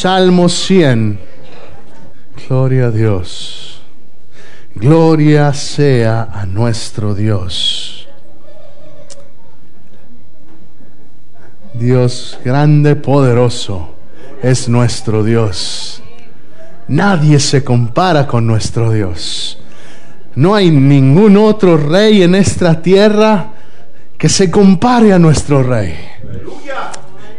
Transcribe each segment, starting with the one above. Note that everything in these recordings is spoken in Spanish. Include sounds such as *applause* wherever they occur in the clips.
Salmo 100. Gloria a Dios. Gloria sea a nuestro Dios. Dios grande, poderoso, es nuestro Dios. Nadie se compara con nuestro Dios. No hay ningún otro rey en esta tierra que se compare a nuestro rey.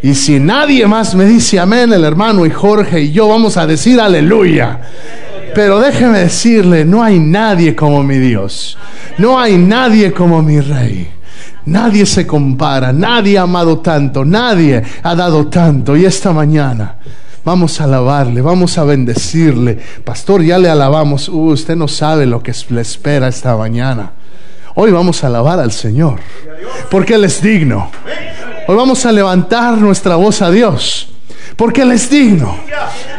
Y si nadie más me dice amén, el hermano y Jorge y yo vamos a decir aleluya. Pero déjeme decirle, no hay nadie como mi Dios. No hay nadie como mi rey. Nadie se compara, nadie ha amado tanto, nadie ha dado tanto. Y esta mañana vamos a alabarle, vamos a bendecirle. Pastor, ya le alabamos. Uh, usted no sabe lo que le espera esta mañana. Hoy vamos a alabar al Señor, porque Él es digno. Hoy vamos a levantar nuestra voz a Dios. Porque Él es digno.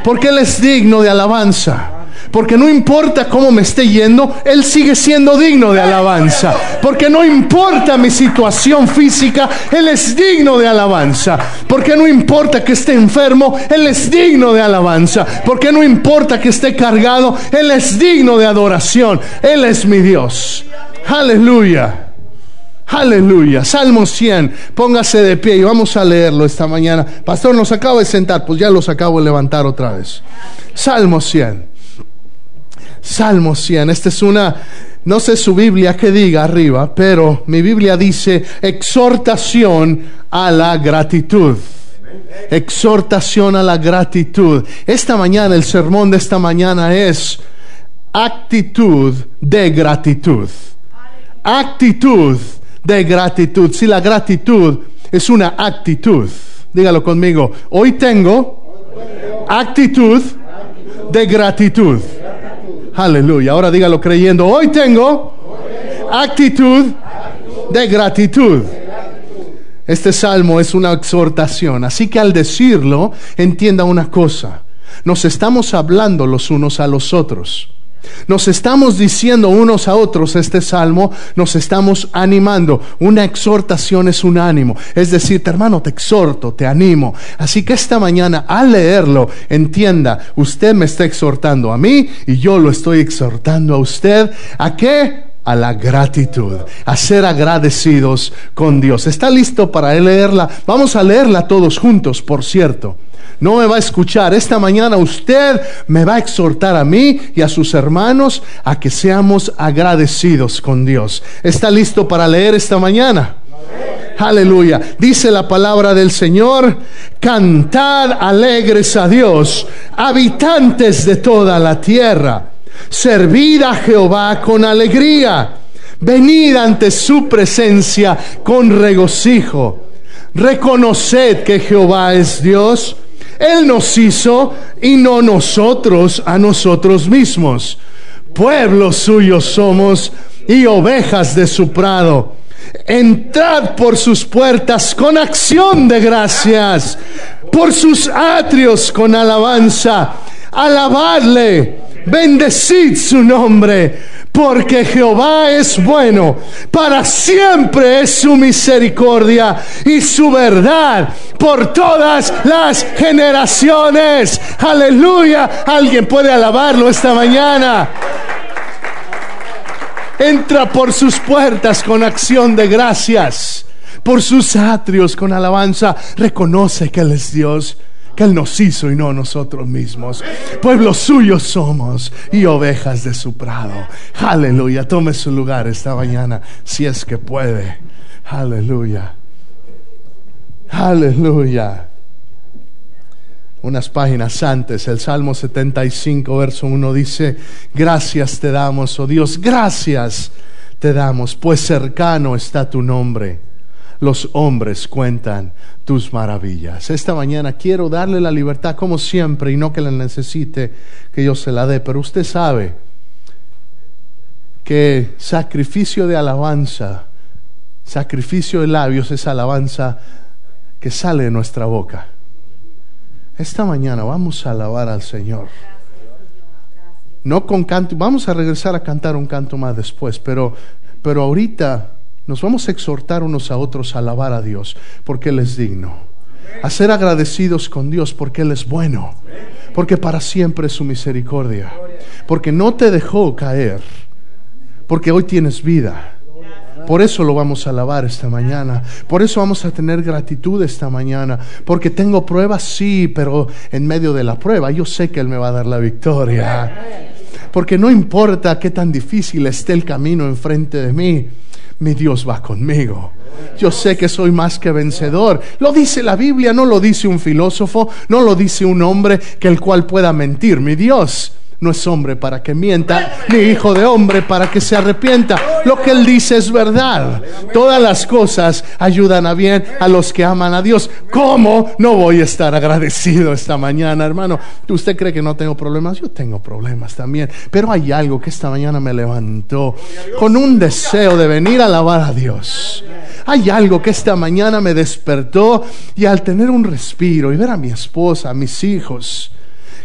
Porque Él es digno de alabanza. Porque no importa cómo me esté yendo, Él sigue siendo digno de alabanza. Porque no importa mi situación física, Él es digno de alabanza. Porque no importa que esté enfermo, Él es digno de alabanza. Porque no importa que esté cargado, Él es digno de adoración. Él es mi Dios. Aleluya. Aleluya. Salmo 100. Póngase de pie y vamos a leerlo esta mañana. Pastor, nos acaba de sentar. Pues ya los acabo de levantar otra vez. Salmo 100. Salmo 100. Esta es una, no sé su Biblia que diga arriba, pero mi Biblia dice exhortación a la gratitud. Exhortación a la gratitud. Esta mañana, el sermón de esta mañana es actitud de gratitud. Actitud de gratitud. Si la gratitud es una actitud, dígalo conmigo, hoy tengo actitud de gratitud. Aleluya. Ahora dígalo creyendo, hoy tengo actitud de gratitud. Este salmo es una exhortación, así que al decirlo, entienda una cosa, nos estamos hablando los unos a los otros. Nos estamos diciendo unos a otros este salmo, nos estamos animando. Una exhortación es un ánimo. Es decir, hermano, te exhorto, te animo. Así que esta mañana, al leerlo, entienda, usted me está exhortando a mí y yo lo estoy exhortando a usted. ¿A qué? a la gratitud, a ser agradecidos con Dios. ¿Está listo para leerla? Vamos a leerla todos juntos, por cierto no me va a escuchar. Esta mañana usted me va a exhortar a mí y a sus hermanos a que seamos agradecidos con Dios. ¿Está listo para leer esta mañana? Aleluya. Dice la palabra del Señor, cantad alegres a Dios, habitantes de toda la tierra. Servid a Jehová con alegría. Venid ante su presencia con regocijo. Reconoced que Jehová es Dios él nos hizo y no nosotros a nosotros mismos. Pueblo suyo somos y ovejas de su prado. Entrad por sus puertas con acción de gracias, por sus atrios con alabanza. Alabadle, bendecid su nombre porque Jehová es bueno, para siempre es su misericordia y su verdad por todas las generaciones. Aleluya. Alguien puede alabarlo esta mañana. Entra por sus puertas con acción de gracias, por sus atrios con alabanza. Reconoce que Él es Dios que Él nos hizo y no nosotros mismos. Pueblos suyos somos y ovejas de su prado. Aleluya. Tome su lugar esta mañana si es que puede. Aleluya. Aleluya. Unas páginas antes, el Salmo 75, verso 1 dice, gracias te damos, oh Dios, gracias te damos, pues cercano está tu nombre los hombres cuentan tus maravillas. Esta mañana quiero darle la libertad como siempre y no que la necesite que yo se la dé, pero usted sabe que sacrificio de alabanza, sacrificio de labios es alabanza que sale de nuestra boca. Esta mañana vamos a alabar al Señor. No con canto, vamos a regresar a cantar un canto más después, pero, pero ahorita nos vamos a exhortar unos a otros a alabar a Dios porque Él es digno. A ser agradecidos con Dios porque Él es bueno. Porque para siempre es su misericordia. Porque no te dejó caer. Porque hoy tienes vida. Por eso lo vamos a alabar esta mañana. Por eso vamos a tener gratitud esta mañana. Porque tengo pruebas, sí, pero en medio de la prueba yo sé que Él me va a dar la victoria. Porque no importa qué tan difícil esté el camino enfrente de mí, mi Dios va conmigo. Yo sé que soy más que vencedor. Lo dice la Biblia, no lo dice un filósofo, no lo dice un hombre que el cual pueda mentir. Mi Dios no es hombre para que mienta, ni hijo de hombre para que se arrepienta. Lo que él dice es verdad. Todas las cosas ayudan a bien a los que aman a Dios. ¿Cómo no voy a estar agradecido esta mañana, hermano? ¿Usted cree que no tengo problemas? Yo tengo problemas también. Pero hay algo que esta mañana me levantó con un deseo de venir a alabar a Dios. Hay algo que esta mañana me despertó y al tener un respiro y ver a mi esposa, a mis hijos,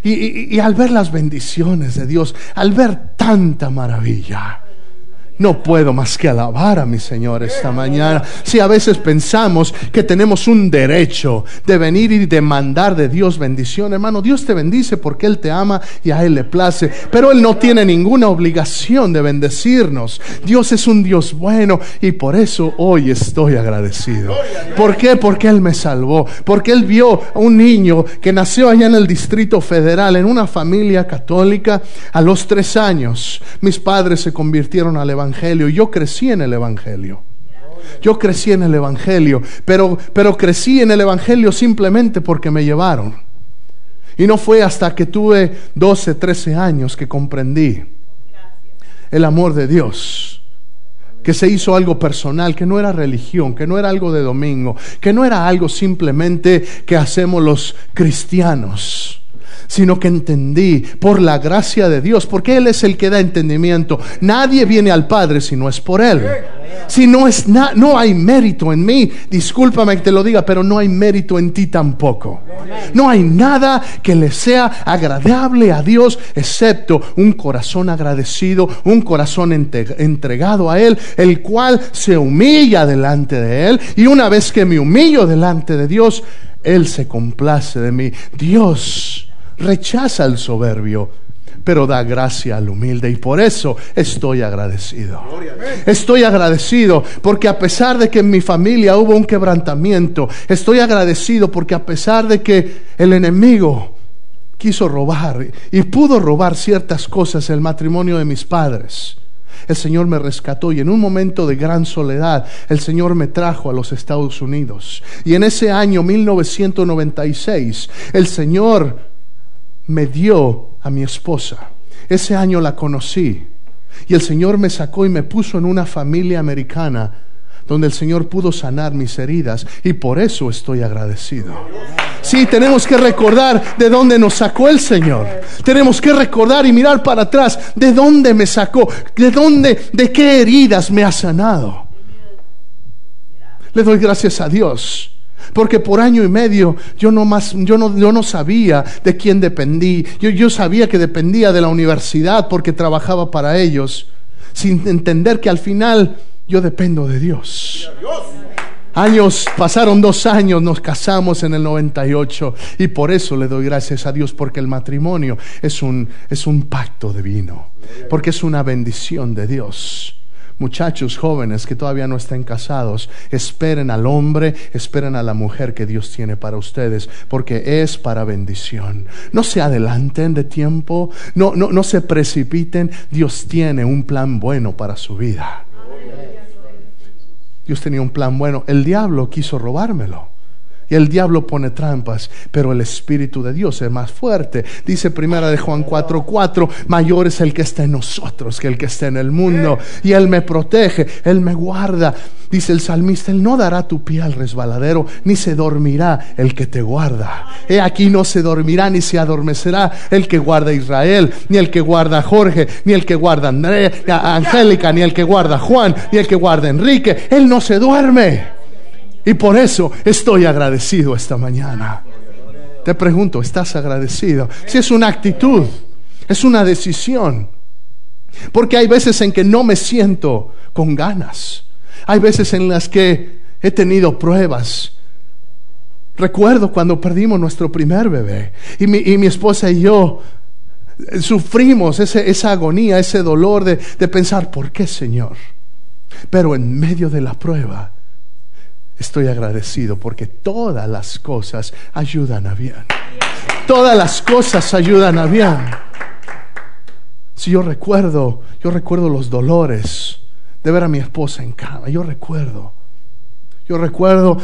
y, al ver las bendiciones de Dios, al ver tanta maravilla, no puedo más que alabar a mi Señor esta mañana. Si a veces pensamos que tenemos un derecho de venir y demandar de Dios bendición, hermano, Dios te bendice porque Él te ama y a Él le place, pero Él no tiene ninguna obligación de bendecirnos. Dios es un Dios bueno y por eso hoy estoy agradecido. ¿Por qué? Porque Él me salvó, porque Él vio a un niño que nació allá en el Distrito Federal, en una familia católica, a los tres años. Mis padres se convirtieron al Evangelio Evangelio. Yo crecí en el Evangelio. Yo crecí en el Evangelio, pero, pero crecí en el Evangelio simplemente porque me llevaron. Y no fue hasta que tuve 12, 13 años que comprendí el amor de Dios, que se hizo algo personal, que no era religión, que no era algo de domingo, que no era algo simplemente que hacemos los cristianos sino que entendí por la gracia de Dios, porque Él es el que da entendimiento. Nadie viene al Padre si no es por Él. Si no es no hay mérito en mí, discúlpame que te lo diga, pero no hay mérito en ti tampoco. No hay nada que le sea agradable a Dios excepto un corazón agradecido, un corazón entregado a Él, el cual se humilla delante de Él y una vez que me humillo delante de Dios, Él se complace de mí. Dios rechaza al soberbio, pero da gracia al humilde y por eso estoy agradecido. Estoy agradecido porque a pesar de que en mi familia hubo un quebrantamiento, estoy agradecido porque a pesar de que el enemigo quiso robar y pudo robar ciertas cosas el matrimonio de mis padres, el Señor me rescató y en un momento de gran soledad el Señor me trajo a los Estados Unidos. Y en ese año 1996 el Señor me dio a mi esposa. Ese año la conocí y el Señor me sacó y me puso en una familia americana donde el Señor pudo sanar mis heridas y por eso estoy agradecido. Sí, tenemos que recordar de dónde nos sacó el Señor. Tenemos que recordar y mirar para atrás de dónde me sacó, de dónde, de qué heridas me ha sanado. Le doy gracias a Dios porque por año y medio yo no, más, yo no, yo no sabía de quién dependí. Yo, yo sabía que dependía de la universidad porque trabajaba para ellos, sin entender que al final yo dependo de Dios. Años, pasaron dos años, nos casamos en el 98 y por eso le doy gracias a Dios porque el matrimonio es un, es un pacto divino, porque es una bendición de Dios. Muchachos jóvenes que todavía no estén casados, esperen al hombre, esperen a la mujer que Dios tiene para ustedes, porque es para bendición. No se adelanten de tiempo, no, no, no se precipiten. Dios tiene un plan bueno para su vida. Dios tenía un plan bueno. El diablo quiso robármelo. Y el diablo pone trampas, pero el Espíritu de Dios es más fuerte. Dice primera de Juan 4:4, mayor es el que está en nosotros que el que está en el mundo. Y Él me protege, Él me guarda. Dice el salmista, Él no dará tu pie al resbaladero, ni se dormirá el que te guarda. He aquí no se dormirá, ni se adormecerá el que guarda a Israel, ni el que guarda a Jorge, ni el que guarda Andrea, a Angélica, ni el que guarda a Juan, ni el que guarda a Enrique. Él no se duerme. Y por eso estoy agradecido esta mañana. Te pregunto, ¿estás agradecido? Si es una actitud, es una decisión. Porque hay veces en que no me siento con ganas. Hay veces en las que he tenido pruebas. Recuerdo cuando perdimos nuestro primer bebé y mi, y mi esposa y yo sufrimos ese, esa agonía, ese dolor de, de pensar, ¿por qué Señor? Pero en medio de la prueba, estoy agradecido porque todas las cosas ayudan a bien. Todas las cosas ayudan a bien. Si yo recuerdo, yo recuerdo los dolores de ver a mi esposa en cama, yo recuerdo. Yo recuerdo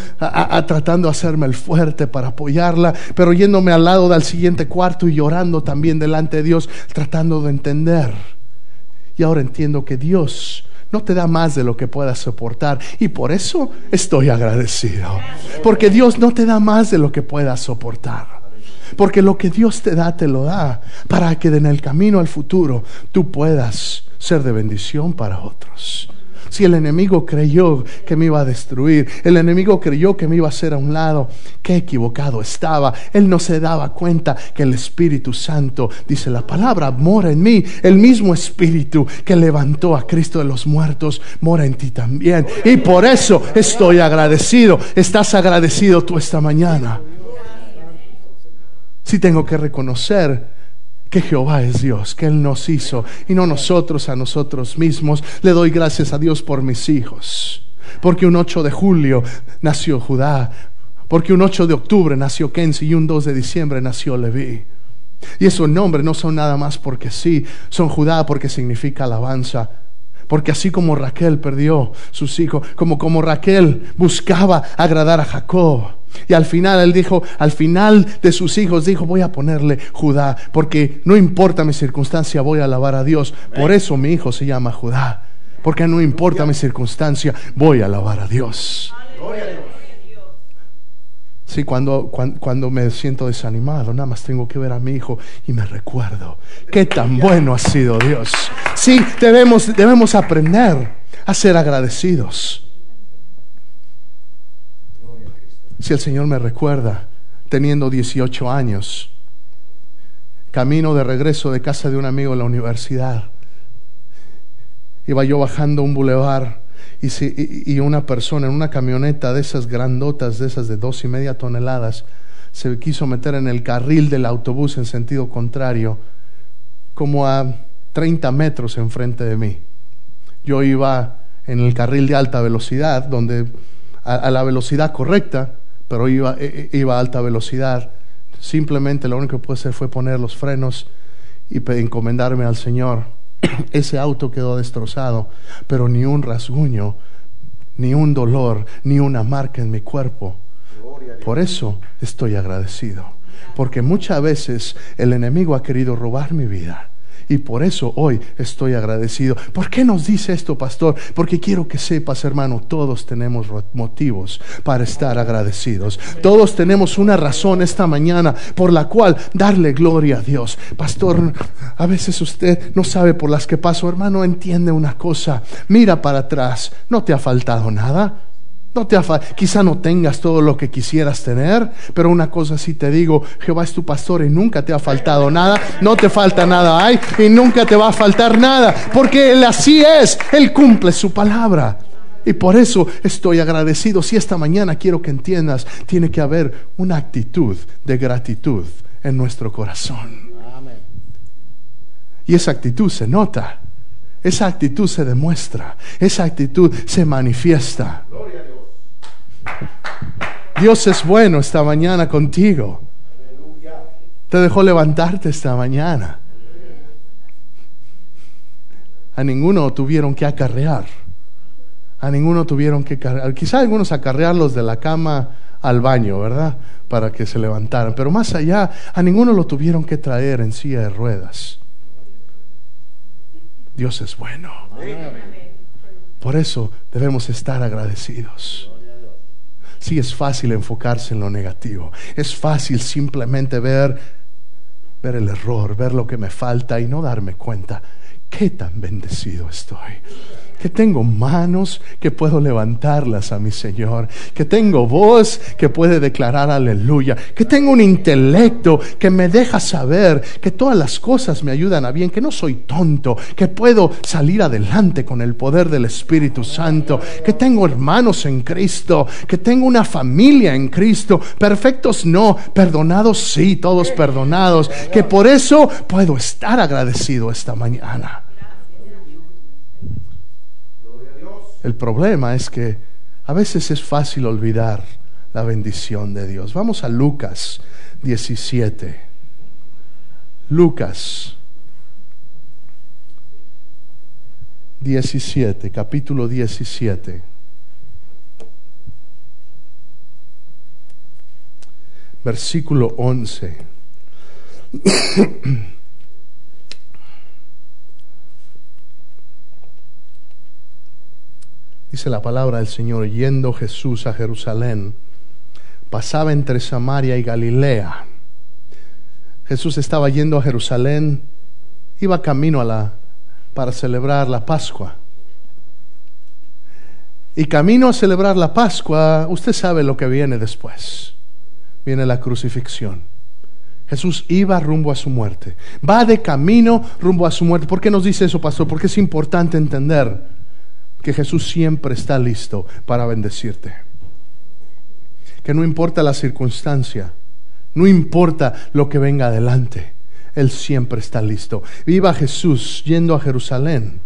tratando de hacerme el fuerte para apoyarla, pero yéndome al lado del siguiente cuarto y llorando también delante de Dios, tratando de entender. Y ahora entiendo que Dios no te da más de lo que puedas soportar. Y por eso estoy agradecido. Porque Dios no te da más de lo que puedas soportar. Porque lo que Dios te da, te lo da para que en el camino al futuro tú puedas ser de bendición para otros. Si el enemigo creyó que me iba a destruir, el enemigo creyó que me iba a hacer a un lado, qué equivocado estaba. Él no se daba cuenta que el Espíritu Santo, dice la palabra, mora en mí. El mismo Espíritu que levantó a Cristo de los muertos, mora en ti también. Y por eso estoy agradecido. ¿Estás agradecido tú esta mañana? Si tengo que reconocer que Jehová es Dios, que Él nos hizo y no nosotros a nosotros mismos. Le doy gracias a Dios por mis hijos, porque un 8 de julio nació Judá, porque un 8 de octubre nació Kenzie y un 2 de diciembre nació Leví. Y esos nombres no son nada más porque sí, son Judá porque significa alabanza. Porque así como Raquel perdió sus hijos, como, como Raquel buscaba agradar a Jacob, y al final él dijo, al final de sus hijos dijo, voy a ponerle Judá, porque no importa mi circunstancia, voy a alabar a Dios. Por eso mi hijo se llama Judá, porque no importa mi circunstancia, voy a alabar a Dios. Sí, cuando, cuando, me siento desanimado, nada más tengo que ver a mi hijo y me recuerdo qué tan bueno ha sido Dios. Sí, debemos, debemos aprender a ser agradecidos. Si el Señor me recuerda, teniendo 18 años, camino de regreso de casa de un amigo en la universidad, iba yo bajando un bulevar y, una persona en una camioneta de esas grandotas, de esas de dos y media toneladas, se quiso meter en el carril del autobús en sentido contrario, como a 30 metros enfrente de mí. Yo iba en el carril de alta velocidad, donde a la velocidad correcta, pero iba, e, e, iba a alta velocidad. Simplemente lo único que pude hacer fue poner los frenos y encomendarme al Señor. *clears throat* Ese auto quedó destrozado, pero ni un rasguño, ni un dolor, ni una marca en mi cuerpo. Por eso estoy agradecido. Porque muchas veces el enemigo ha querido robar mi vida y por eso hoy estoy agradecido. ¿Por qué nos dice esto, pastor? Porque quiero que sepas, hermano, todos tenemos motivos para estar agradecidos. Todos tenemos una razón esta mañana por la cual darle gloria a Dios. Pastor, a veces usted no sabe por las que paso. Hermano, entiende una cosa. Mira para atrás. No te ha faltado nada. No te quizá no tengas todo lo que quisieras tener, pero una cosa sí te digo, Jehová es tu pastor y nunca te ha faltado nada, no te falta nada hay y nunca te va a faltar nada, porque Él así es, Él cumple su palabra. Y por eso estoy agradecido. Si esta mañana quiero que entiendas, tiene que haber una actitud de gratitud en nuestro corazón. Y esa actitud se nota, esa actitud se demuestra, esa actitud se manifiesta. Dios es bueno esta mañana contigo. Te dejó levantarte esta mañana. A ninguno tuvieron que acarrear. A ninguno tuvieron que cargar. Quizá algunos acarrearlos de la cama al baño, ¿verdad? Para que se levantaran. Pero más allá, a ninguno lo tuvieron que traer en silla de ruedas. Dios es bueno. Por eso debemos estar agradecidos. Sí, es fácil enfocarse en lo negativo. Es fácil simplemente ver, ver el error, ver lo que me falta y no darme cuenta. Qué tan bendecido estoy que tengo manos que puedo levantarlas a mi Señor, que tengo voz que puede declarar aleluya, que tengo un intelecto que me deja saber que todas las cosas me ayudan a bien, que no soy tonto, que puedo salir adelante con el poder del Espíritu Santo, que tengo hermanos en Cristo, que tengo una familia en Cristo, perfectos no, perdonados sí, todos perdonados, que por eso puedo estar agradecido esta mañana. El problema es que a veces es fácil olvidar la bendición de Dios. Vamos a Lucas 17. Lucas 17, capítulo 17. Versículo 11. *clears throat* Dice la palabra del Señor, yendo Jesús a Jerusalén, pasaba entre Samaria y Galilea. Jesús estaba yendo a Jerusalén, iba camino a la para celebrar la Pascua. Y camino a celebrar la Pascua, usted sabe lo que viene después. Viene la crucifixión. Jesús iba rumbo a su muerte. Va de camino rumbo a su muerte. ¿Por qué nos dice eso, pastor? Porque es importante entender que Jesús siempre está listo para bendecirte. Que no importa la circunstancia, no importa lo que venga adelante, Él siempre está listo. Viva Jesús yendo a Jerusalén